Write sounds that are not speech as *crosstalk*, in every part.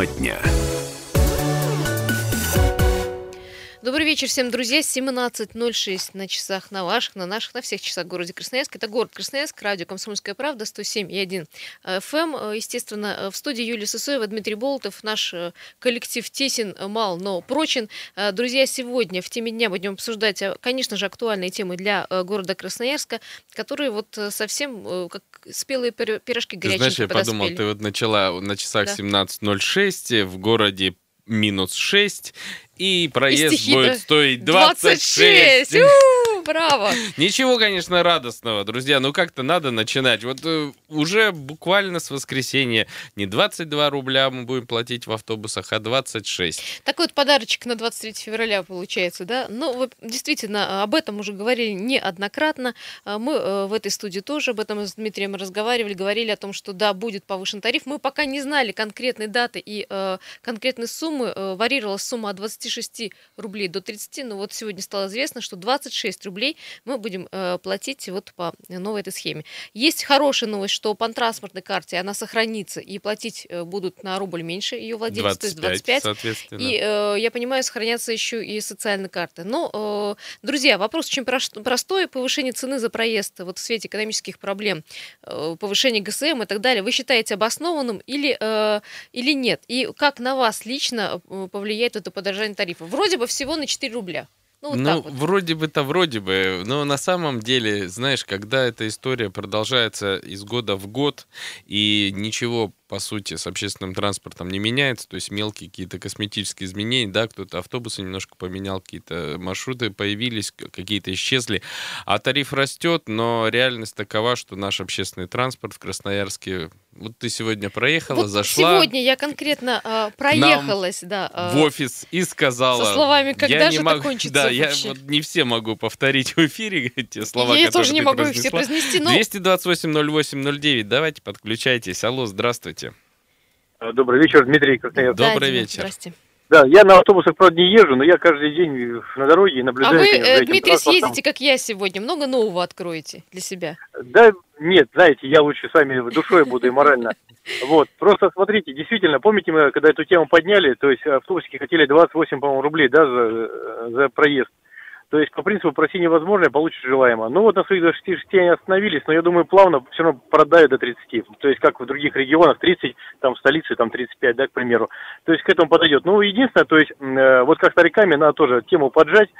Тема дня. Вечер всем, друзья. 17.06 на часах, на ваших, на наших, на всех часах в городе Красноярск. Это город Красноярск, радио «Комсомольская правда», 107,1 FM. Естественно, в студии Юлия Сысоева, Дмитрий Болотов. Наш э, коллектив тесен, мал, но прочен. Э, друзья, сегодня в теме дня будем обсуждать, э, конечно же, актуальные темы для города Красноярска, которые вот совсем как спелые пирожки горячие. Знаешь, я подумал, ты вот начала на часах да. 17.06 в городе минус 6, и проезд и будет стоить 26. 26 браво! *laughs* Ничего, конечно, радостного, друзья, но как-то надо начинать. Вот э, уже буквально с воскресенья не 22 рубля мы будем платить в автобусах, а 26. Такой вот подарочек на 23 февраля получается, да? Ну, вы, действительно, об этом уже говорили неоднократно. А мы э, в этой студии тоже об этом с Дмитрием разговаривали, говорили о том, что да, будет повышен тариф. Мы пока не знали конкретной даты и э, конкретной суммы. Э, варьировалась сумма от 26 рублей до 30, но вот сегодня стало известно, что 26 рублей мы будем э, платить вот по новой этой схеме. Есть хорошая новость, что по транспортной карте она сохранится и платить э, будут на рубль меньше ее владельцы, 25, то есть 25. Соответственно. И э, я понимаю, сохранятся еще и социальные карты. Но, друзья, вопрос очень простой. Повышение цены за проезд вот в свете экономических проблем, повышение ГСМ и так далее, вы считаете обоснованным или, или нет? И как на вас лично повлияет это подорожание тарифа? Вроде бы всего на 4 рубля. Ну, вот ну вот. вроде бы-то вроде бы, но на самом деле, знаешь, когда эта история продолжается из года в год, и ничего по сути, с общественным транспортом не меняется, то есть мелкие какие-то косметические изменения, да, кто-то автобусы немножко поменял, какие-то маршруты появились, какие-то исчезли, а тариф растет, но реальность такова, что наш общественный транспорт в Красноярске вот ты сегодня проехала, вот зашла. Сегодня я конкретно э, проехалась, да. Э, в офис и сказала. Со словами, когда я же не могу, это кончится Да, вообще? я вот не все могу повторить в эфире *laughs* те слова, я которые тоже не могу произнесла. их все произнести. Но... 228 08 09, давайте подключайтесь. Алло, здравствуйте. Э, добрый вечер, Дмитрий Красноярск. Да, Добрый вечер. Здрасте. Да, я на автобусах, правда, не езжу, но я каждый день на дороге наблюдаю. А вы, э, Дмитрий, съездите, как я сегодня, много нового откроете для себя? Да, нет, знаете, я лучше с вами душой буду и морально. Вот, просто смотрите, действительно, помните, мы когда эту тему подняли, то есть автобусики хотели 28, по-моему, рублей, да, за, за проезд. То есть, по принципу, проси невозможное, получишь желаемое. Ну вот на своих 26 они остановились, но я думаю, плавно все равно продают до 30. То есть, как в других регионах, 30, там в столице, там 35, да, к примеру. То есть, к этому подойдет. Ну, единственное, то есть, э, вот как стариками, надо тоже тему поджать.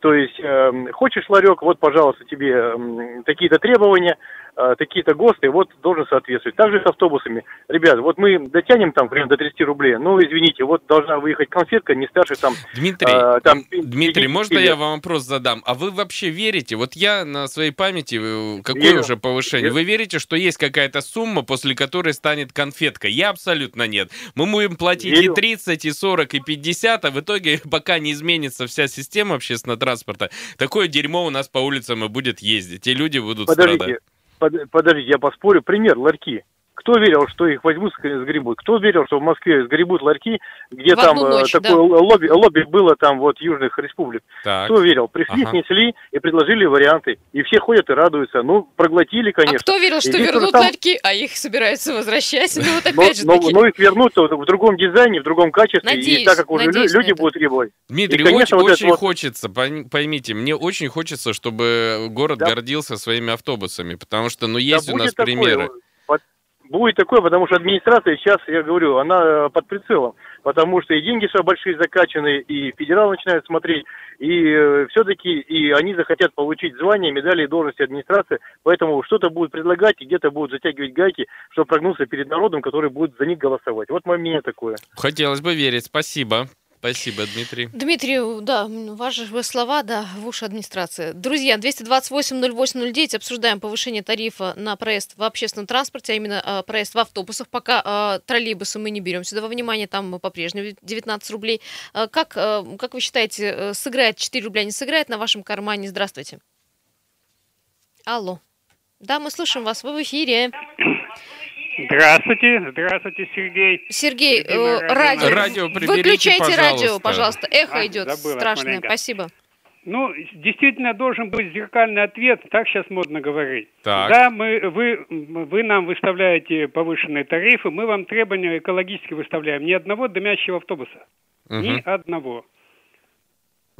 То есть, э, хочешь ларек, вот, пожалуйста, тебе э, такие-то требования, э, такие-то ГОСТы, вот, должен соответствовать. Также с автобусами. Ребят, вот мы дотянем там, примерно, до 30 рублей, ну, извините, вот должна выехать конфетка не старше там... Дмитрий, э, там, Дмитрий, можно я вам вопрос задам? А вы вообще верите? Вот я на своей памяти, э, какое Верю. уже повышение? Верю. Вы верите, что есть какая-то сумма, после которой станет конфетка? Я абсолютно нет. Мы будем платить Верю. и 30, и 40, и 50, а в итоге, *laughs* пока не изменится вся система общественного транспорта, транспорта. Такое дерьмо у нас по улицам и будет ездить. И люди будут подождите, страдать. Под, подождите, я поспорю. Пример, ларьки. Кто верил, что их возьмут, сгребут? Кто верил, что в Москве сгребут ларьки, где в там э, ночь, такое да. лобби, лобби было там вот южных республик? Так. Кто верил? Пришли, ага. снесли и предложили варианты. И все ходят и радуются. Ну, проглотили, конечно. А кто верил, что вернут там... ларьки, а их собираются возвращать? Ну, вот опять же таки. Ну, их вернут в другом дизайне, в другом качестве. Надеюсь, и так как уже люди будут требовать. Дмитрий, и, конечно, очень, вот очень вот... хочется, поймите, мне очень хочется, чтобы город да. гордился своими автобусами, потому что, ну, есть да у нас примеры. Такое Будет такое, потому что администрация сейчас, я говорю, она э, под прицелом. Потому что и деньги все большие закачаны, и федерал начинает смотреть, и э, все-таки и они захотят получить звание, медали и должности администрации. Поэтому что-то будут предлагать, и где-то будут затягивать гайки, чтобы прогнуться перед народом, который будет за них голосовать. Вот мое мнение такое. Хотелось бы верить. Спасибо. Спасибо, Дмитрий. Дмитрий, да, ваши слова, да, в уши администрации. Друзья, 228-08-09 обсуждаем повышение тарифа на проезд в общественном транспорте, а именно э, проезд в автобусах. Пока э, троллейбусы мы не берем сюда во внимание, там по-прежнему 19 рублей. Э, как, э, как вы считаете, э, сыграет 4 рубля, не сыграет на вашем кармане? Здравствуйте. Алло. Да, мы слушаем вас, вы в эфире. Здравствуйте, здравствуйте, Сергей. Сергей, э, радио, радио выключайте пожалуйста. радио, пожалуйста. Эхо а, идет забыла, страшное. Маленько. Спасибо. Ну, действительно должен быть зеркальный ответ, так сейчас модно говорить. Так. Да, мы, вы, вы нам выставляете повышенные тарифы, мы вам требования экологически выставляем. Ни одного дымящего автобуса. Ни Мгм. одного.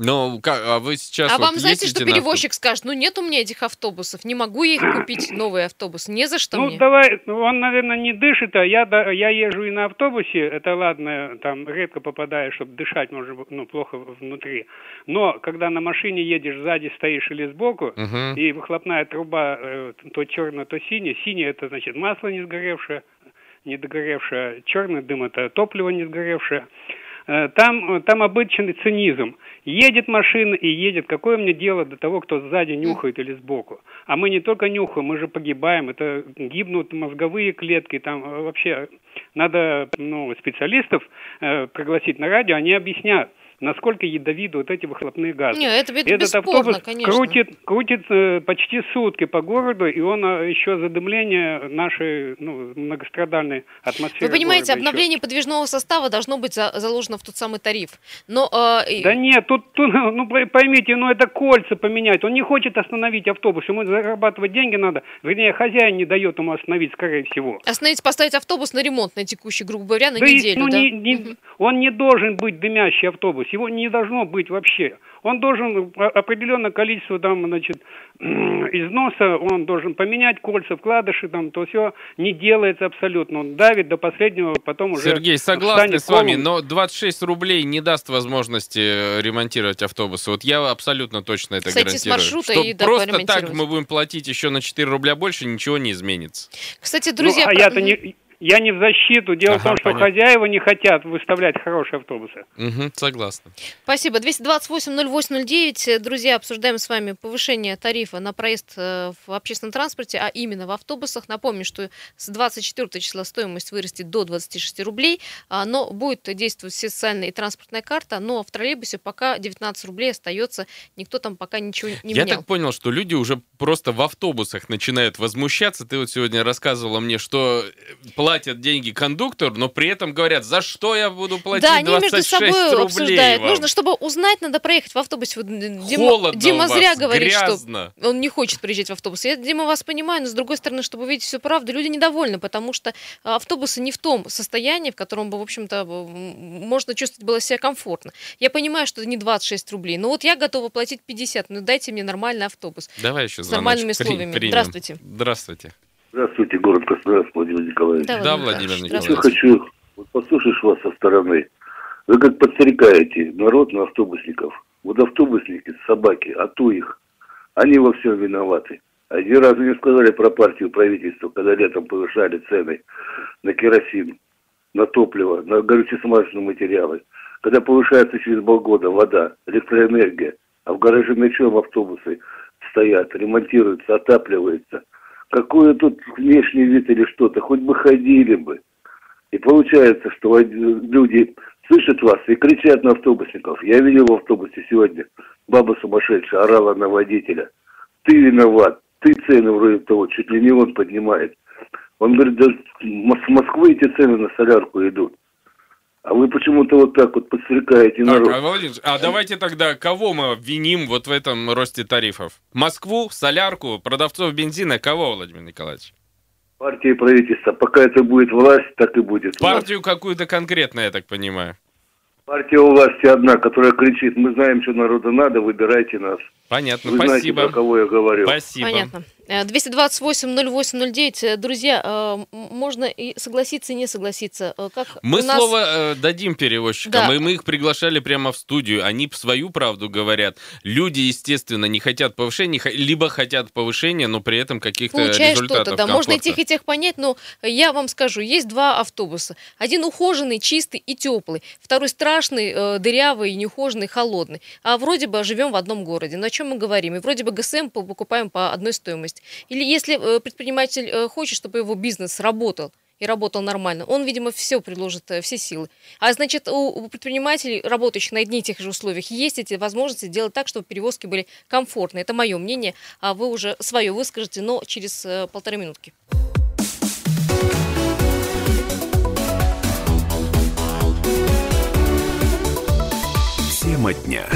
Ну, как, а вы сейчас А вот вам знаете, что перевозчик скажет, ну нет у меня этих автобусов, не могу я их купить, новый автобус, не за что ну, мне. давай, ну, он, наверное, не дышит, а я, да, я езжу и на автобусе, это ладно, там редко попадаешь, чтобы дышать, может, быть, ну, плохо внутри. Но, когда на машине едешь, сзади стоишь или сбоку, Мгм. и выхлопная труба э, то черная, то синяя. Синяя это значит масло не сгоревшее, не догоревшее. Черный дым это топливо не сгоревшее. Э, Там, там обычный цинизм. Едет машина и едет. Какое мне дело до того, кто сзади нюхает или сбоку? А мы не только нюхаем, мы же погибаем. Это гибнут мозговые клетки. Там э, вообще надо ну, специалистов э, пригласить на радио, они объяснят, насколько ядовиты вот эти выхлопные газы. Не, это бе- Этот бесспорно, автобус конечно. крутит, крутит э, почти сутки по городу, и он э, еще задымление нашей ну, многострадальной атмосферы. Вы понимаете, города еще. обновление подвижного состава должно быть за- заложено в тот самый тариф. Но э, и- Да нет, тут, тут, *laughs* ну пой- поймите, ну это кольца поменять. Он не хочет остановить автобус, ему зарабатывать деньги надо. Вернее, хозяин не дает ему остановить, скорее всего. остановить, поставить автобус на ремонт на текущий, грубо говоря, на Да и, неделю, ну, да? не- не-. Он не должен быть дымящий автобус, его не должно быть вообще. Он должен определенное количество там, значит, износа, он должен поменять кольца, вкладыши, там, то все не делается абсолютно. Он давит до последнего, потом уже Сергей, согласны встанет с вами, колом. но 26 рублей не даст возможности э, ремонтировать автобусы. Вот я абсолютно точно это с гарантирую. маршрута что и, просто так мы будем платить еще на 4 рубля больше, ничего не изменится. Кстати, Ну, друзья... а про- я-то не, я не в защиту. Дело в Ага, том, что понятно. хозяева не хотят выставлять хорошие автобусы. Мгм, согласна. Спасибо. 228-08-09. Э, Друзья, обсуждаем с вами повышение тарифа на проезд э, в общественном транспорте, а именно в автобусах. Напомню, что с 24 числа стоимость вырастет до 26 рублей, а, но будет действовать социальная и транспортная карта, но в троллейбусе пока 19 рублей остается, никто там пока ничего не Я менял. так понял, что люди уже просто в автобусах начинают возмущаться. Ты вот сегодня рассказывала мне, что э, платят деньги кондуктор, но при этом говорят, за что я буду платить Да, они 26 между собой рублей обсуждают. вам? Нужно, чтобы узнать, надо проехать в автобусе. Вот Дима, Холодно Дима у вас, зря говорит, что грязно. он не хочет приезжать в автобус. Я, Дима, вас понимаю, но с другой стороны, чтобы увидеть всю правду, люди недовольны, потому что автобусы не в том состоянии, в котором бы, в общем-то, можно чувствовать было себя комфортно. Я понимаю, что это не 26 рублей, но вот я готова платить 50, ну дайте мне нормальный автобус. Давай еще С звоночек нормальными при- условиями. примем. Здравствуйте. Здравствуйте. Здравствуйте, город Красноярск, Владимир Николаевич. Да, Да, Владимир Николаевич, Я хочу, вот послушаешь вас со стороны, вы как подстрекаете народ на автобусников. Вот автобусники, собаки, а то их, они во всем виноваты. Один раз мне сказали про партию правительства, когда летом повышали цены на керосин, на топливо, на горюче-смазочные материалы. Когда повышается через полгода вода, электроэнергия, а в гараже на чем автобусы стоят, ремонтируются, отапливаются. Какой тут внешний вид или что-то, хоть бы ходили бы. И получается, что люди слышат вас и кричат на автобусников. Я видел в автобусе сегодня, баба сумасшедшая орала на водителя. Ты виноват, ты цены вроде того, чуть ли не он поднимает. Он говорит, да с Москвы эти цены на солярку идут. А вы почему-то вот так вот подстрекаете Так, народ. а, Владимир, а давайте тогда кого мы обвиним вот в этом росте тарифов? Москву, солярку, продавцов бензина, кого, Владимир Николаевич? Партия и правительство. Пока это будет власть, так и будет. Партию какую-то конкретно, я так понимаю. Партия у власти одна, которая кричит, мы знаем, что народу надо, выбирайте нас. Понятно, Вы знаете, спасибо. про кого я говорю. Спасибо. Понятно. Э, 228-08-09. Э, Друзья, э, можно и согласиться, и не согласиться. Э, Как Мы нас... слово э, дадим перевозчикам, Да. и мы их приглашали прямо в студию. Они свою правду говорят. Люди, естественно, не хотят повышения, либо хотят повышения, но при этом каких-то Получаешь результатов что-то, да. Можно и комфорта. тех, и тех понять, но я вам скажу, есть два автобуса. Один ухоженный, чистый и теплый. Второй страшный, э, дырявый, неухоженный, холодный. А вроде бы живем в одном городе. На чем мы говорим? И вроде бы ГСМ по- покупаем по одной стоимости. Или если э, предприниматель э, хочет, чтобы его бизнес работал, и работал нормально. Он, видимо, все предложит, э, все силы. А значит, у предпринимателей, работающих на одних и тех же условиях, есть эти возможности сделать так, чтобы перевозки были комфортны. Это мое мнение, а вы уже свое выскажете, но через полторы минутки. Тема дня.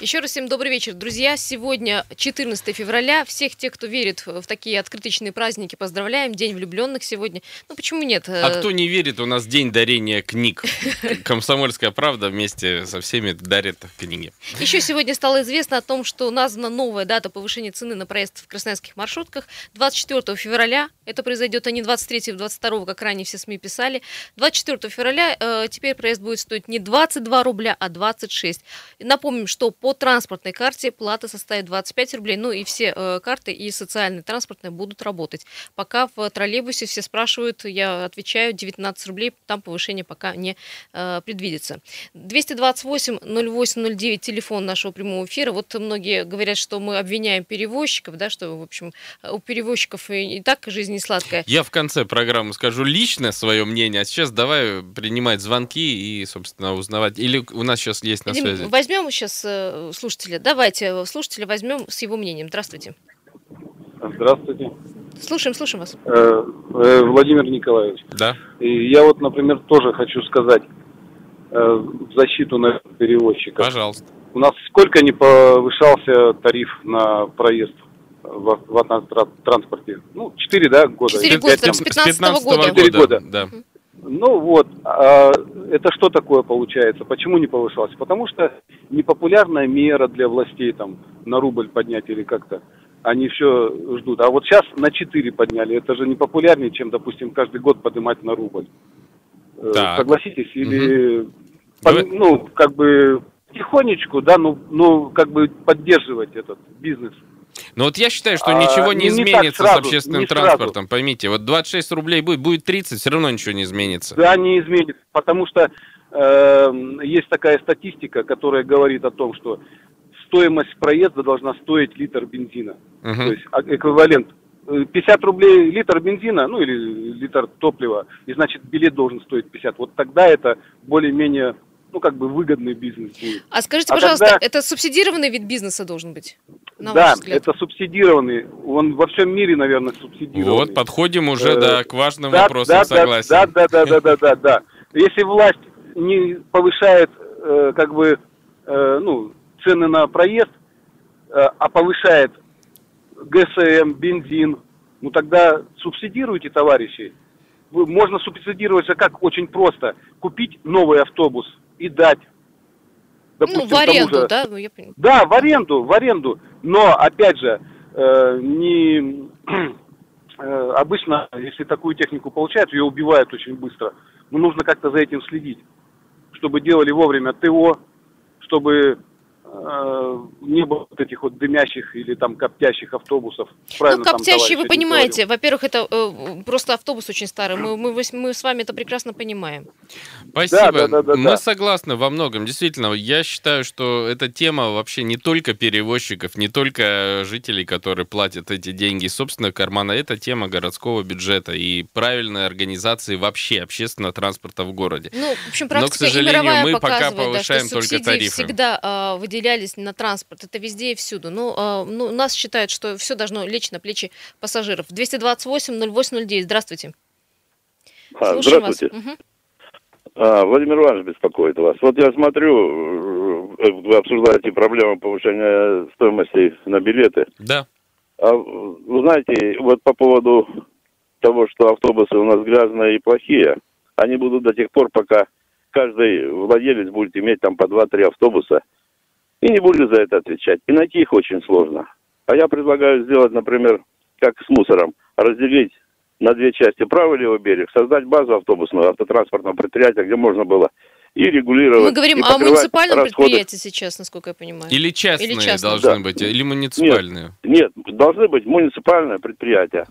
Еще раз всем добрый вечер, друзья. Сегодня 14 февраля. Всех тех, кто верит в такие открыточные праздники, поздравляем. День влюбленных сегодня. Ну, почему нет? А кто не верит, у нас день дарения книг. *laughs* Комсомольская правда вместе со всеми дарит книги. Еще сегодня стало известно о том, что названа новая дата повышения цены на проезд в красноярских маршрутках. 24 февраля. Это произойдет, а не 23 22 как ранее все СМИ писали. 24 февраля э, теперь проезд будет стоить не 22 рубля, а 26. Напомним, что по транспортной карте плата составит 25 рублей. Ну и все э, карты и социальные, транспортные будут работать. Пока в троллейбусе все спрашивают, я отвечаю, 19 рублей, там повышение пока не э, предвидится. 228 08 09 телефон нашего прямого эфира. Вот многие говорят, что мы обвиняем перевозчиков, да, что, в общем, у перевозчиков и, и так жизнь не сладкая. Я в конце программы скажу лично свое мнение, а сейчас давай принимать звонки и, собственно, узнавать. Или у нас сейчас есть на связи? Возьмем сейчас э, слушателя. Давайте слушателя возьмем с его мнением. Здравствуйте. Здравствуйте. Слушаем, слушаем вас. Э, э, Владимир Николаевич. Да. И я вот, например, тоже хочу сказать э, в защиту на перевозчика. Пожалуйста. У нас сколько не повышался тариф на проезд в, в транспорте? Ну, 4, да, года? Четыре года, там, с 15 -го года. 4 года. Да. Ну вот, а это что такое получается? Почему не повышался? Потому что непопулярная мера для властей там на рубль поднять или как-то. Они все ждут. А вот сейчас на 4 подняли. Это же не популярнее, чем, допустим, каждый год поднимать на рубль. Э, Так. Согласитесь? Или, Мгм. по- ну, как бы тихонечку, да, ну, ну, как бы поддерживать этот бизнес. Но вот я считаю, что А, ничего не не- не изменится сразу, с общественным не сразу. транспортом. Поймите, вот 26 рублей будет, будет 30, все равно ничего не изменится. Да, не изменится, потому что э, есть такая статистика, которая говорит о том, что стоимость проезда должна стоить литр бензина. Мгм. То есть а- эквивалент. Э, 50 рублей литр бензина, ну или литр топлива, и значит билет должен стоить 50. Вот тогда это более-менее, ну как бы выгодный бизнес будет. А скажите, А пожалуйста, тогда- это субсидированный вид бизнеса должен быть? На да, ваш взгляд? это субсидированный. Он во всем мире, наверное, субсидированный. Вот, подходим уже, Э, да, к важным Да, вопросам, да, согласен. Да, да, да, да, да, да, да. Если власть не повышает, э, как бы, э, ну, цены на проезд, э, а повышает ГСМ, бензин, ну тогда субсидируйте, товарищи. Можно субсидировать же как очень просто. Купить новый автобус и дать. ну, допустим, в тому аренду, же- да? Ну, я понимаю. да, в аренду, в аренду. Но, опять же, э, не *clears throat* э, обычно, если такую технику получают, ее убивают очень быстро. Но нужно как-то за этим следить, чтобы делали вовремя ТО, чтобы не было вот этих вот дымящих или там коптящих автобусов. Ну, Правильно там коптящие, вы понимаете, во-первых, это э, просто автобус очень старый. Мы, мы, мы с вами это прекрасно понимаем. Спасибо. Да, да, да, да, Мы да. согласны во многом. Действительно, я считаю, что эта тема вообще не только перевозчиков, не только жителей, которые платят эти деньги из собственного кармана. Это тема городского бюджета и правильной организации вообще общественного транспорта в городе. Ну, в общем, Но, к практика сожалению, мировая мы пока да, повышаем что только тарифы. всегда а, выделялись на транспорт. Это везде и всюду. Ну, а, ну, нас считают, что все должно лечь на плечи пассажиров. 228-08-09. Здравствуйте. А, Слушаем вас. здравствуйте. Мгм. А, Владимир Иванович беспокоит вас. Вот я смотрю, э, вы обсуждаете проблему повышения стоимости на билеты. Да. А вы знаете, вот по поводу того, что автобусы у нас грязные и плохие, они будут до тех пор, пока каждый владелец будет иметь там по 2-3 автобуса и не будет за это отвечать. И найти их очень сложно. А я предлагаю сделать, например, как с мусором, разделить на две части правый и левый берег, создать базу автобусного автотранспортного предприятия, где можно было и регулировать. Мы говорим и о муниципальном расходы. предприятии сейчас, насколько я понимаю. Или частные Или частные. должны Да. быть, или муниципальные. Нет, должны быть муниципальное предприятие,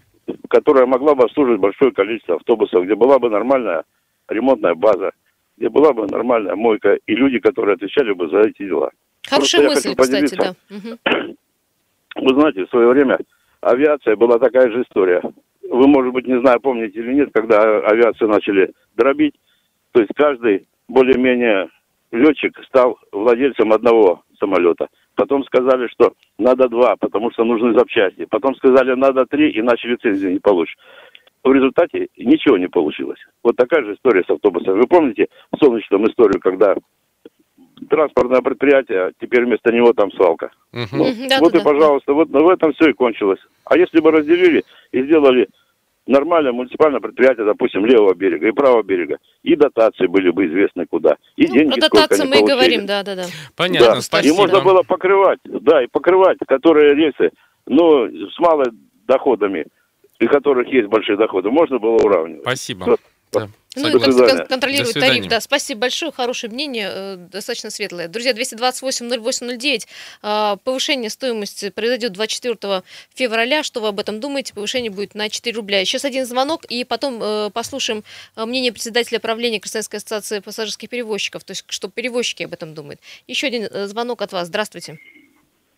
которое могло бы обслуживать большое количество автобусов, где была бы нормальная ремонтная база, где была бы нормальная мойка и люди, которые отвечали бы за эти дела. Хорошая Просто мысль, кстати, да. *clears throat* Вы знаете, в свое время авиация была такая же история. Вы, может быть, не знаю, помните или нет, когда авиацию начали дробить, то есть каждый более-менее летчик стал владельцем одного самолета. Потом сказали, что надо два, потому что нужны запчасти. Потом сказали, надо три, иначе лицензию не получишь. В результате ничего не получилось. Вот такая же история с автобусами. Вы помните в солнечном историю, когда транспортное предприятие, теперь вместо него там свалка. Мгм. Ну, да, вот да, и, да. пожалуйста, вот в этом все и кончилось. А если бы разделили и сделали нормальное муниципальное предприятие, допустим, левого берега и правого берега, и дотации были бы известны куда, и Ну, деньги про сколько дотации они мы и говорим, да, да, да. Понятно, Да, спасибо. и можно было покрывать, да, и покрывать, которые рейсы, ну, с малыми доходами, и которых есть большие доходы, можно было уравнивать. Спасибо. Всё. Да, Ну, и До кон- свидания. кон- контролировать До тариф. Да, спасибо большое, хорошее мнение, э, достаточно светлое. Друзья, 228-08-09, э, повышение стоимости произойдет 24 февраля. Что вы об этом думаете? Повышение будет на 4 рубля. Сейчас один звонок, и потом э, послушаем э, мнение председателя правления Красноярской ассоциации пассажирских перевозчиков, то есть что перевозчики об этом думают. Еще один звонок от вас. Здравствуйте.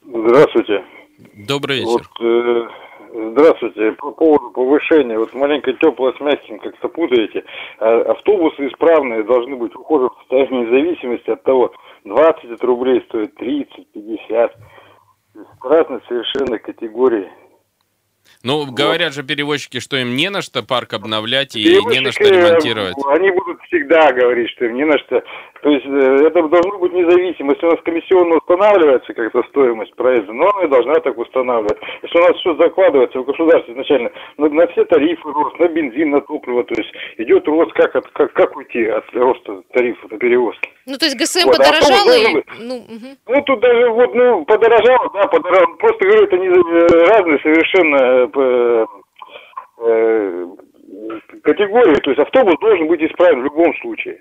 Здравствуйте. Добрый Вот, вечер. э, здравствуйте. По поводу повышения. Вот маленько теплое с мягким как-то путаете. А, автобусы исправные должны быть в ухоженном состоянии в зависимости от того, 20 это рублей стоит, 30, 50. То есть Разные совершенно категории. Ну, говорят же перевозчики, что им не на что парк обновлять и не на что ремонтировать. э, Они будут всегда говорить, что им не на что. То есть э, это должно быть независимо. Если у нас комиссионно устанавливается как-то стоимость проезда, но она и должна так устанавливать. Если у нас все закладывается в государстве изначально, на, на все тарифы рост, на бензин, на топливо, то есть идет рост, как, от, как, как уйти от роста тарифов на перевозки. Ну, то есть ГСМ Вот, а подорожало, автобус и, должен быть. ну, мгм. Ну, тут даже вот, ну, подорожало, да, подорожало. Просто говорю, это не э, разные совершенно э, э, категории. То есть автобус должен быть исправен в любом случае.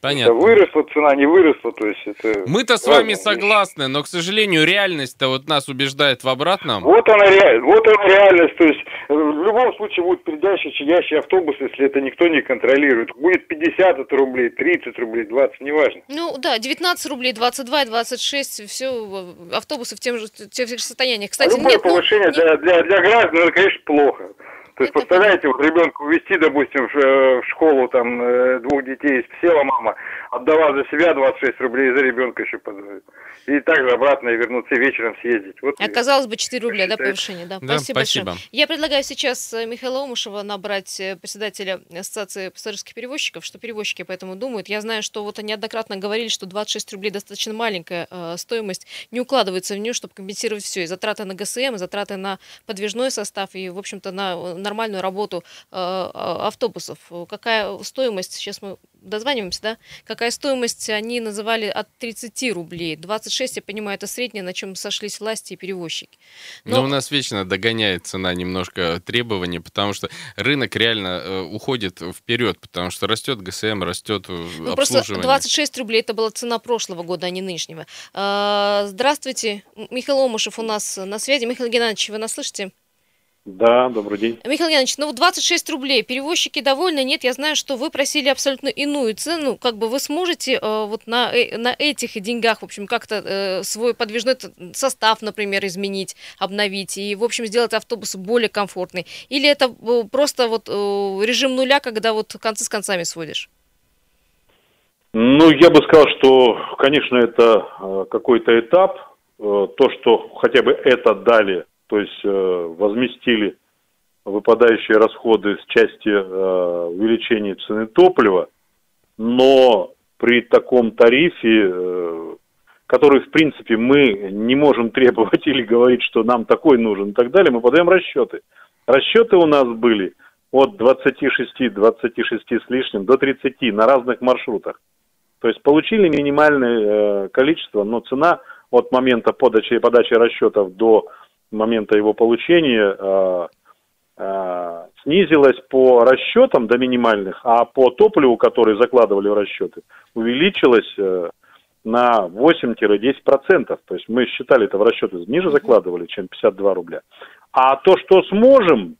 Это Понятно. выросла цена, не выросла, то есть это... Мы-то с вами согласны, но, к сожалению, реальность-то вот нас убеждает в обратном. Вот она, реаль... вот она реальность, то есть э, в любом случае будет передящий, чадящий автобус, если это никто не контролирует. Будет 50 это рублей, 30 рублей, 20, неважно. Ну да, 19 рублей, 22, 26, все, автобусы в тем же, в тех же состояниях. Кстати, Любое нет, ну, повышение не- для, для, для граждан, это, конечно, плохо. То есть, представляете, вот ребенка увезти, допустим, в, э, школу, там, э, двух детей, села мама, отдала за себя 26 рублей, и за ребенка еще подают. И также обратно и вернуться и вечером съездить. Вот А казалось бы, 4 рубля, да, повышение, да. Да, спасибо, спасибо. большое. Я предлагаю сейчас э, Михаила Омушева набрать председателя Ассоциации пассажирских перевозчиков, что перевозчики поэтому думают. Я знаю, что вот они неоднократно говорили, что 26 рублей достаточно маленькая э, стоимость, не укладывается в нее, чтобы компенсировать все, и затраты на ГСМ, и затраты на подвижной состав, и, в общем-то, на э, нормальную работу э, а, автобусов. Какая стоимость, сейчас мы дозваниваемся, да? Какая стоимость они называли от 30 рублей? 26, я понимаю, это среднее, на чем сошлись власти и перевозчики. Но Но- у нас вечно догоняет цена немножко требований, потому что рынок реально э, уходит вперед, потому что растет ГСМ, растет э, Ну, просто обслуживание. 26 рублей это была цена прошлого года, а не нынешнего. А, Здравствуйте, Михаил Омышев у нас на связи. Михаил Геннадьевич, вы нас слышите? Да, добрый день. Михаил Геннадьевич, ну вот 26 рублей, перевозчики довольны? Нет, я знаю, что вы просили абсолютно иную цену. Как бы вы сможете э, вот на, э- на этих деньгах, в общем, как-то э, свой подвижной состав, например, изменить, обновить и, в общем, сделать автобус более комфортный? Или это э, просто вот э, режим нуля, когда вот концы с концами сводишь? Ну, я бы сказал, что, конечно, это э, какой-то этап. Э, То, что хотя бы это дали, то есть э, возместили выпадающие расходы с части э, увеличения цены топлива, но при таком тарифе, э, который, в принципе, мы не можем *laughs* требовать или говорить, что нам такой нужен и так далее, мы подаем расчеты. Расчеты у нас были от 26, 26 с лишним до 30 на разных маршрутах. То есть получили минимальное количество, но цена от момента подачи, подачи расчетов до момента его получения э, э, снизилась по расчетам до минимальных, а по топливу, который закладывали в расчеты, увеличилась э, на 8-10%. То есть мы считали это в расчеты ниже закладывали, чем 52 рубля. А то, что сможем,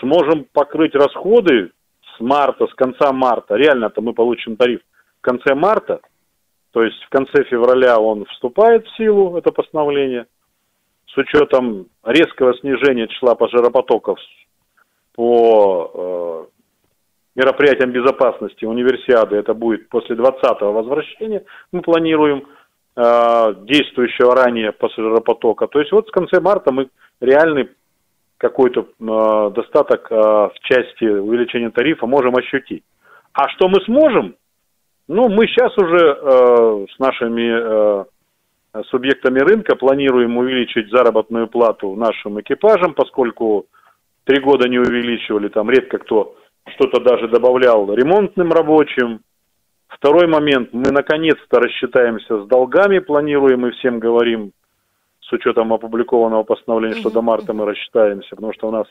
сможем покрыть расходы с марта, с конца марта, реально-то мы получим тариф в конце марта, то есть в конце февраля он вступает в силу, это постановление, с учетом резкого снижения числа пассажиропотоков по э, мероприятиям безопасности универсиады, это будет после 20-го возвращения, мы планируем э, действующего ранее пассажиропотока. То есть вот в конце марта мы реальный какой-то э, достаток э, в части увеличения тарифа можем ощутить. А что мы сможем, Ну, мы сейчас уже э, с нашими э, субъектами рынка планируем увеличить заработную плату нашим экипажам, поскольку три года не увеличивали, там редко кто что-то даже добавлял ремонтным рабочим. Второй момент, мы наконец-то рассчитаемся с долгами, планируем и всем говорим, с учетом опубликованного постановления, что до марта мы рассчитаемся, потому что у нас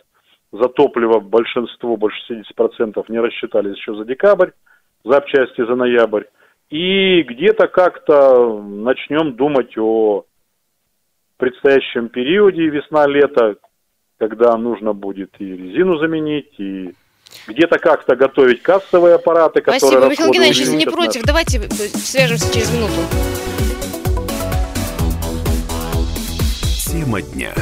за топливо большинство, больше 70% не рассчитались еще за декабрь, запчасти за ноябрь. И где-то как-то начнем думать о предстоящем периоде весна-лето, когда нужно будет и резину заменить, и где-то как-то готовить кассовые аппараты, которые Спасибо, Михаил Геннадьевич, если не против, давайте свяжемся через минуту. Тема дня.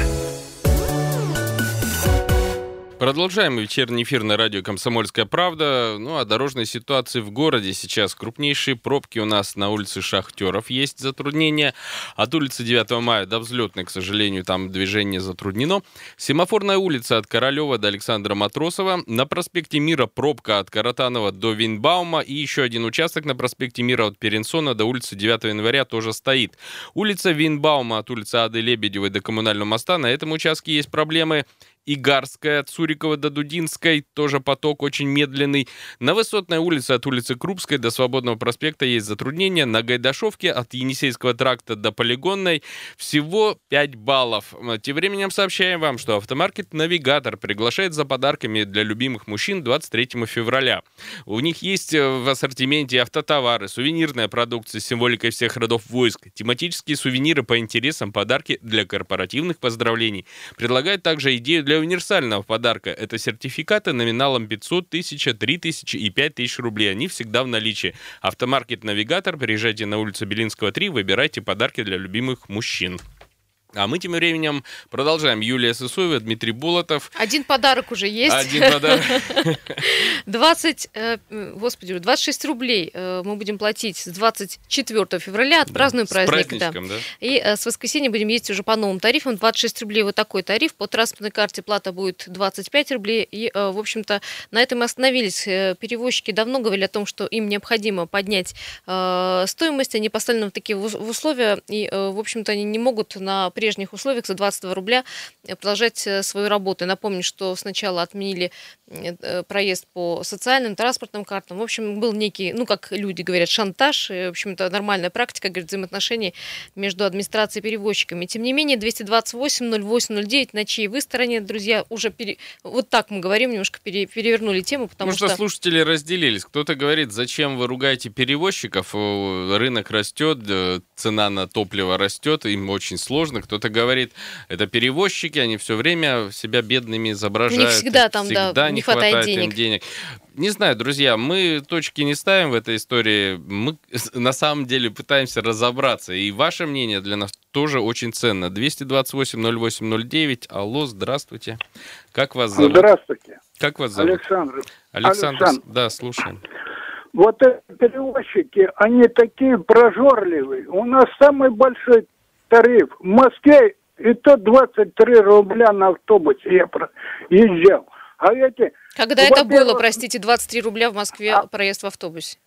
Продолжаем вечерний эфир на радио «Комсомольская правда». Ну, о дорожной ситуации в городе сейчас. Крупнейшие пробки у нас на улице Шахтеров есть затруднения. От улицы 9 мая до Взлетной, к сожалению, там движение затруднено. Семафорная улица от Королева до Александра Матросова. На проспекте Мира пробка от Каратанова до Винбаума. И еще один участок на проспекте Мира от Перенсона до улицы 9 января тоже стоит. Улица Винбаума от улицы Ады Лебедевой до Коммунального моста. На этом участке есть проблемы. Игарская от Сурикова до Дудинской, тоже поток очень медленный. На Высотной улице от улицы Крупской до Свободного проспекта есть затруднения. На Гайдашовке от Енисейского тракта до Полигонной всего 5 баллов. Тем временем сообщаем вам, что автомаркет «Навигатор» приглашает за подарками для любимых мужчин 23 февраля. У них есть э, в ассортименте автотовары, сувенирная продукция с символикой всех родов войск, тематические сувениры по интересам, подарки для корпоративных поздравлений. Предлагают также идею универсального подарка. Это сертификаты номиналом 500, 1000, 3000 и 5000 рублей. Они всегда в наличии. Автомаркет «Навигатор». Приезжайте на улицу Белинского, 3. Выбирайте подарки для любимых мужчин. А мы тем временем продолжаем. Юлия Сысоева, Дмитрий Болотов. Один подарок уже есть. Один подарок. *laughs* 20, э, господи, 26 рублей э, мы будем платить с 24 февраля, отпразднуем Да, с праздник. Да. праздничком, да. И э, с воскресенья будем ездить уже по новым тарифам. 26 рублей вот такой тариф. По транспортной карте плата будет 25 рублей. И, в общем-то, на этом мы остановились. Перевозчики давно говорили о том, что им необходимо поднять стоимость. Они поставлены в такие условия. И, в общем-то, они не могут на прежних условиях за 22 рубля продолжать э, свою работу. И Напомню, что сначала отменили э, э, проезд по социальным, транспортным картам. В общем, был некий, ну, как люди говорят, шантаж. И, в общем-то, нормальная практика, говорит, взаимоотношений между администрацией и перевозчиками. Тем не менее, 228-08-09, на чьей вы стороне, друзья, уже пере... вот так мы говорим, немножко пере- перевернули тему, потому Потому что что... слушатели разделились. Кто-то говорит, зачем вы ругаете перевозчиков, рынок растет, цена на топливо растет, им очень сложно. Кто-то говорит, это перевозчики, они все время себя бедными изображают. всегда там, да, всегда не не хватает хватает им денег. денег. Не знаю, друзья, мы точки не ставим в этой истории. Мы *laughs* на самом деле пытаемся разобраться. И ваше мнение для нас тоже очень ценно. 228-08-09. Алло, здравствуйте. Как вас зовут? Здравствуйте, Как вас зовут? Александр. Александр. Александр. Да, слушаем. Вот эти перевозчики, они такие прожорливые. У нас самый большой тариф. В Москве и то 23 рубля на автобусе я проезжал. А эти, Когда это было, простите, 23 рубля в Москве А- проезд в автобусе?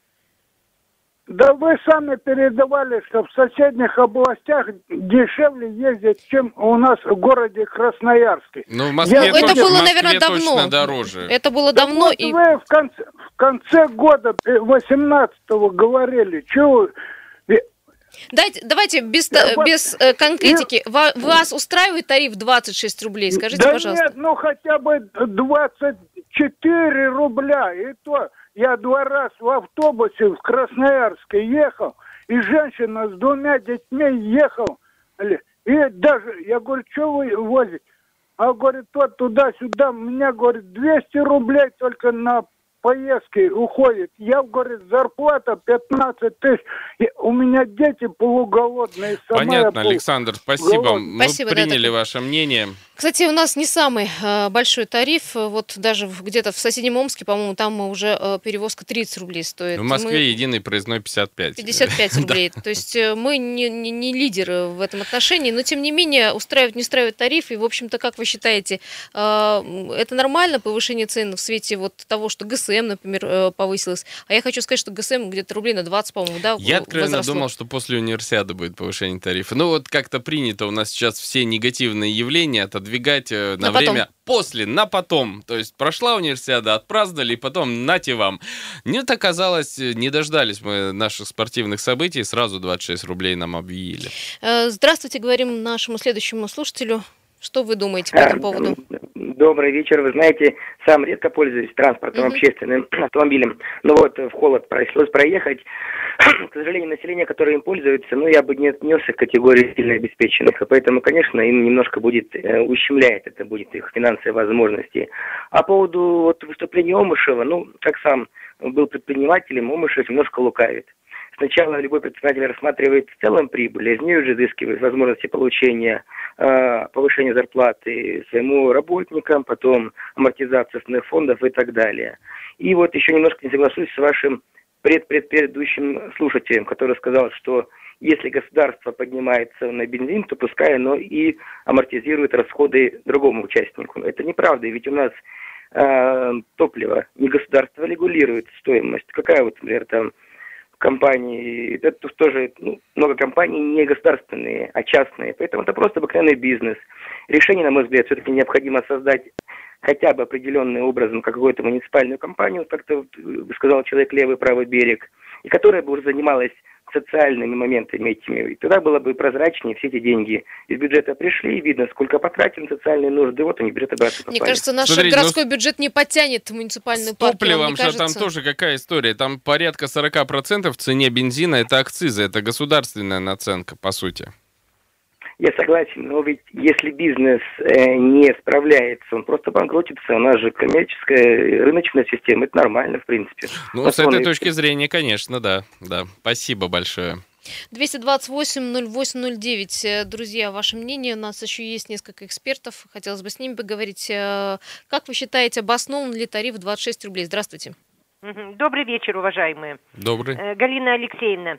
Да вы сами передавали, что в соседних областях дешевле ездить, чем у нас в городе Красноярске. Ну, в Москве, Я- это точно, было, наверное, давно. точно дороже. Это было Да давно, вот и вы в конце, в конце года 18-го говорили, чего Дайте, давайте без, Я вот- без э, конкретики. Ва- Вас устраивает тариф 26 рублей? Скажите, да пожалуйста. нет, ну хотя бы 24 рубля. И то я два раза в автобусе в Красноярске ехал, и женщина с двумя детьми ехал. И даже, я говорю, что вы возите? А говорит, вот туда-сюда, меня, говорит, 200 рублей только на поездки уходит. Я, говорит, зарплата 15 тысяч. И у меня дети полуголодные. Понятно, Александр, спасибо. голодный. Мы Спасибо, да, приняли так- ваше мнение. Кстати, у нас не самый э, большой тариф. Вот даже где-то в соседнем Омске, по-моему, там уже э, перевозка 30 рублей стоит. В Москве Мы- единый проездной 55. 55 *laughs* Да. рублей. То есть э, мы не, не, не лидеры в этом отношении, но тем не менее устраивает, не устраивает тариф. И, в общем-то, как вы считаете, э, это нормально повышение цен в свете вот того, что ГСМ, например, э, повысилось? А я хочу сказать, что ГСМ где-то рублей на 20, по-моему, да, Я откровенно возросло. думал, что после универсиады будет повышение тарифа. Ну вот как-то принято у нас сейчас все негативные явления отодвигать э, на, На потом. время после, на потом. То есть прошла универсиада, отпраздновали, и потом нате вам. Нет, оказалось, э, не дождались мы наших спортивных событий, сразу 26 рублей нам объявили. Э, Здравствуйте, говорим нашему следующему слушателю. Что вы думаете по этому поводу? Добрый вечер. Вы знаете, сам редко пользуюсь транспортом Мгм. общественным *clears throat* автомобилем. Но вот в холод пришлось проехать. *clears throat* К сожалению, население, которое им пользуется, ну, я бы не отнесся к категории сильно обеспеченных. И поэтому, конечно, им немножко будет, э, ущемляет это будет их финансовые возможности. А по поводу вот, выступления Омышева, ну, как сам был предпринимателем, Омышев немножко лукавит. Сначала любой предприниматель рассматривает в целом прибыль, а из нее уже изыскивает возможности получения э, повышения зарплаты своему работникам, потом амортизация основных фондов и так далее. И вот еще немножко не соглашусь с вашим предпредыдущим слушателем, который сказал, что если государство поднимается на бензин, то пускай оно и амортизирует расходы другому участнику. Это неправда, ведь у нас э, топливо не государство регулирует стоимость. Какая вот, например, там компании, это тоже ну, много компаний не государственные, а частные, поэтому это просто обыкновенный бизнес. Решение, на мой взгляд, все-таки необходимо создать хотя бы определенным образом какую-то муниципальную компанию, как-то э, сказал человек левый, правый берег, и которая бы уже занималась социальными моментами этими. И тогда было бы прозрачнее, все эти деньги из бюджета пришли, видно, сколько потратили на социальные нужды, вот они бюджет обратно Мне попали. кажется, наш Смотрите, ну, городской бюджет не потянет муниципальную С партию. вам топливом же там тоже какая история? Там порядка 40% в цене бензина это акцизы, это государственная наценка, по сути. Я согласен, но ведь если бизнес э, не справляется, он просто банкротится. У нас же коммерческая рыночная система, это нормально, в принципе. Ну, Вот с этой и- точки зрения, конечно, да. да. Спасибо большое. 228-08-09. Э, Друзья, ваше мнение. У нас еще есть несколько экспертов. Хотелось бы с ними поговорить. Э, Как вы считаете, обоснован ли тариф в 26 рублей? Здравствуйте. Добрый вечер, уважаемые. Добрый. Э, Галина Алексеевна,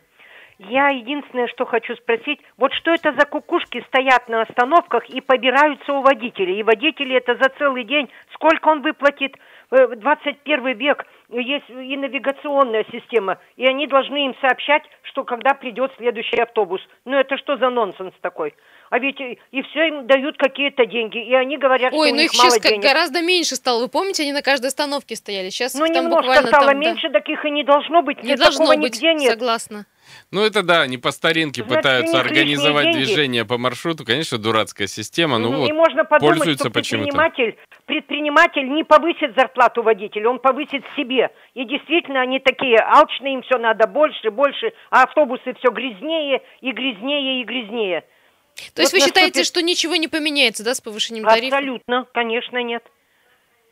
я единственное, что хочу спросить, вот что это за кукушки стоят на остановках и побираются у водителей? И водители это за целый день, сколько он выплатит? Э, 21 век, есть и навигационная система, и они должны им сообщать, что когда придет следующий автобус. Ну это что за нонсенс такой? А ведь и, все им дают какие-то деньги, и они говорят, Ой, что у ну них их мало сейчас денег. гораздо меньше стало. Вы помните, они на каждой остановке стояли. Сейчас Ну, их там немножко буквально стало там, да. меньше, так их и не должно быть. Не должно быть, нигде нет. согласна. Ну, это да, они по старинке пытаются организовать деньги. движение по маршруту. Конечно, дурацкая система, ну Мгм. вот, и можно подумать, пользуются что почему-то. предприниматель, предприниматель не повысит зарплату водителя, он повысит себе. И действительно, они такие алчные, им все надо больше, больше, а автобусы все грязнее и грязнее и грязнее. То есть Вот вы считаете, наступит- что ничего не поменяется, да, с повышением тарифа? Абсолютно, конечно, нет.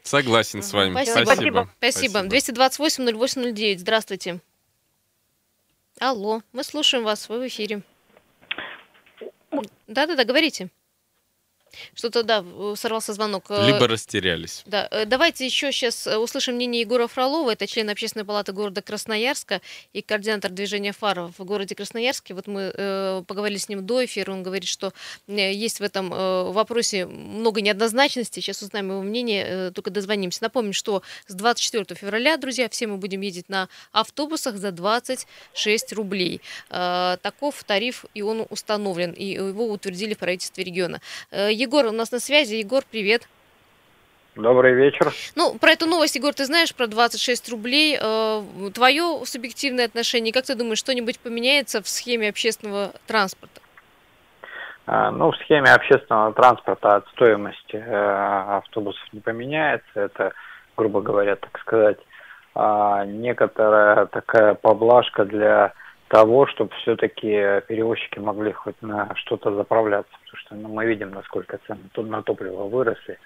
Согласен с вами. Спасибо. Спасибо. Спасибо. 228-08-09. Здравствуйте. Алло, мы слушаем вас, вы в эфире. Да-да-да, говорите. Что-то, да, в- сорвался звонок. Э, Либо растерялись. Да, э, давайте еще сейчас услышим мнение Егора Фролова. Это член общественной палаты города Красноярска и координатор движения фаров в городе Красноярске. Вот мы э, поговорили с ним до эфира. Он говорит, что э, есть в этом э, вопросе много неоднозначностей. Сейчас узнаем его мнение, э, только дозвонимся. Напомню, что с 24 февраля, друзья, все мы будем ездить на автобусах за 26 рублей. Э, таков тариф, и он установлен, и его утвердили в правительстве региона. Егор у нас на связи. Егор, привет. Добрый вечер. Ну, про эту новость, Егор, ты знаешь, про 26 рублей. Э, Твое субъективное отношение, как ты думаешь, что-нибудь поменяется в схеме общественного транспорта? А, Ну, в схеме общественного транспорта от стоимости э, автобусов не поменяется. Это, грубо говоря, так сказать, а, некоторая такая поблажка для того, чтобы все-таки перевозчики могли хоть на что-то заправляться. Потому что ну, мы видим, насколько цены тут на топливо выросли,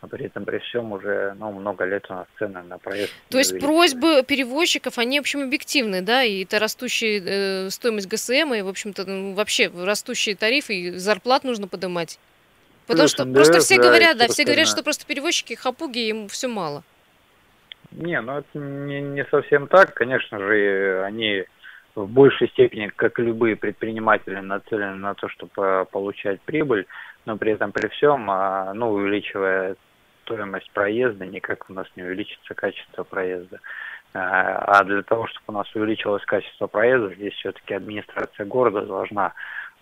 а при этом при всем уже ну, много лет у нас цены на проезд. То есть просьбы перевозчиков, они, в общем, объективны, да, и это растущая э, стоимость ГСМ, и, в общем-то, ну, вообще растущие тарифы, и зарплат нужно поднимать. Потому Плюс что НДС, просто все да, говорят, да, все говорят, что просто перевозчики хапуги, им все мало. Не, ну это не, не совсем так. Конечно же, э, они в большей степени, как и любые предприниматели, нацелены на то, чтобы получать прибыль, но при этом при всем, а, ну, увеличивая стоимость проезда, никак у нас не увеличится качество проезда. А а для того, чтобы у нас увеличилось качество проезда, здесь все-таки администрация города должна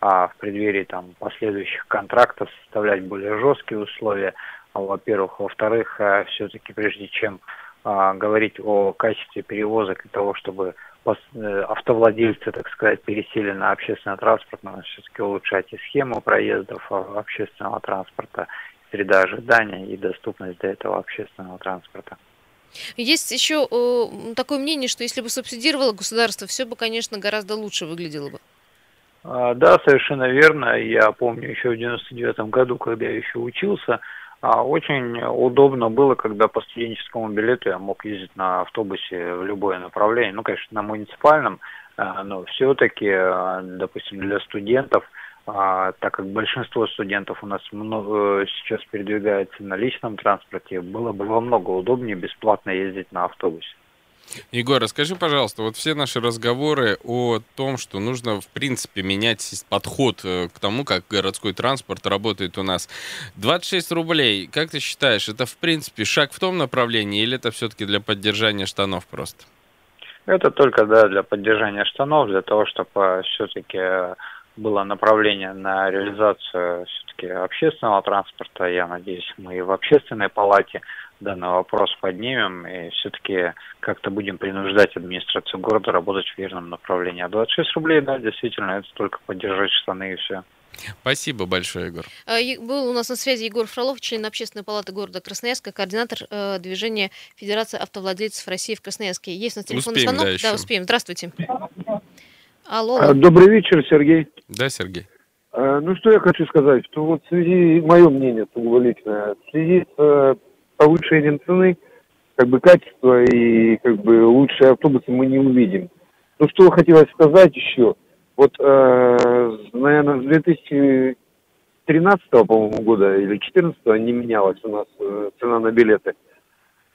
а, в преддверии там последующих контрактов составлять более жесткие условия, а, во-первых. Во-вторых, все-таки прежде чем а, говорить о качестве перевозок и того, чтобы э, автовладельцы, так сказать, пересели на общественный транспорт, надо все-таки улучшать и схему проездов а, общественного транспорта, среда ожидания и доступность до этого общественного транспорта. Есть еще э, такое мнение, что если бы субсидировало государство, все бы, конечно, гораздо лучше выглядело бы. А, Да, совершенно верно. Я помню еще в 99 году, когда я еще учился, очень удобно было, когда по студенческому билету я мог ездить на автобусе в любое направление. Ну, конечно, на муниципальном, а, но все-таки, допустим, для студентов, а, так как большинство студентов у нас много, э, сейчас передвигается на личном транспорте, было бы намного удобнее бесплатно ездить на автобусе. Егор, расскажи, пожалуйста, вот все наши разговоры о том, что нужно, в принципе, менять подход э, к тому, как городской транспорт работает у нас. 26 рублей, как ты считаешь, это, в принципе, шаг в том направлении или это все-таки для поддержания штанов просто? Это только да, для поддержания штанов, для того, чтобы все-таки было направление на реализацию все-таки общественного транспорта. Я надеюсь, мы и в общественной палате данный вопрос поднимем и все-таки как-то будем принуждать администрацию города работать в верном направлении. А 26 рублей, да, действительно, это только поддержать штаны и все. Спасибо большое, Егор. Е- Был у нас на связи Егор Фролов, член общественной палаты города Красноярска, координатор э, движения Федерации автовладельцев России в Красноярске. Есть у нас телефонный Успеем, звонок? да, еще. успеем. Здравствуйте. Алло. А, Добрый вечер, Сергей. Да, Сергей. А, Ну, что я хочу сказать, что вот в связи, мое мнение сугубо личное, в связи с э, повышением цены, как бы качество и как бы лучшие автобусы мы не увидим. Ну, что хотелось сказать еще, вот, э, наверное, с 2013, по-моему, года или 2014 не менялась у нас э, цена на билеты.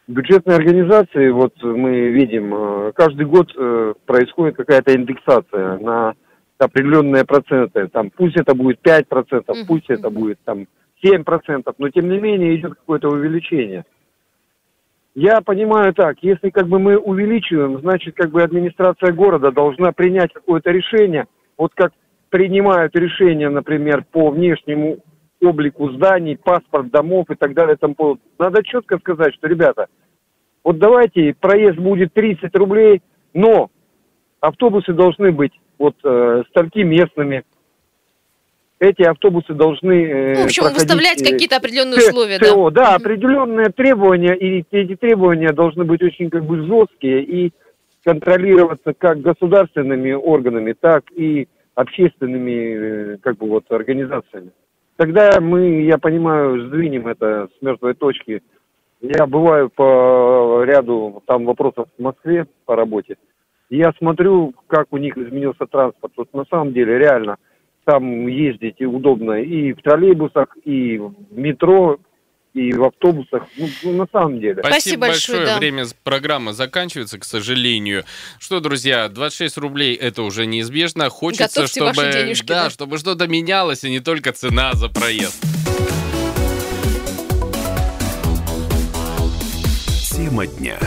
Бюджетные организации, вот мы видим, э, каждый год э, происходит какая-то индексация на определенные проценты. Там, пусть это будет 5%, пусть это будет там 7%, но тем не менее идет какое-то увеличение. Я понимаю так, если как бы мы увеличиваем, значит как бы администрация города должна принять какое-то решение, вот как принимают решения, например, по внешнему облику зданий, паспорт домов и так далее. Там Надо четко сказать, что, ребята, вот давайте проезд будет 30 рублей, но автобусы должны быть вот э, стольки местными. Эти автобусы должны э, Ну, в общем, выставлять э, какие-то определенные условия, да. ТО, да, определенные требования, и эти требования должны быть очень как бы жесткие и контролироваться как государственными органами, так и общественными э, как бы вот организациями. Тогда мы, я понимаю, сдвинем это с мертвой точки. Я бываю по ряду там вопросов в Москве по работе. И Я смотрю, как у них изменился транспорт. Вот на самом деле реально там ездить и удобно и в троллейбусах, и в метро, и в автобусах. Ну, ну, на самом деле. Спасибо, большое. Время с- программы заканчивается, к сожалению. Что, друзья, 26 рублей это уже неизбежно. Хочется, Готовьте чтобы, денежки, да, да. чтобы что-то менялось, и не только цена за проезд. Тема дня.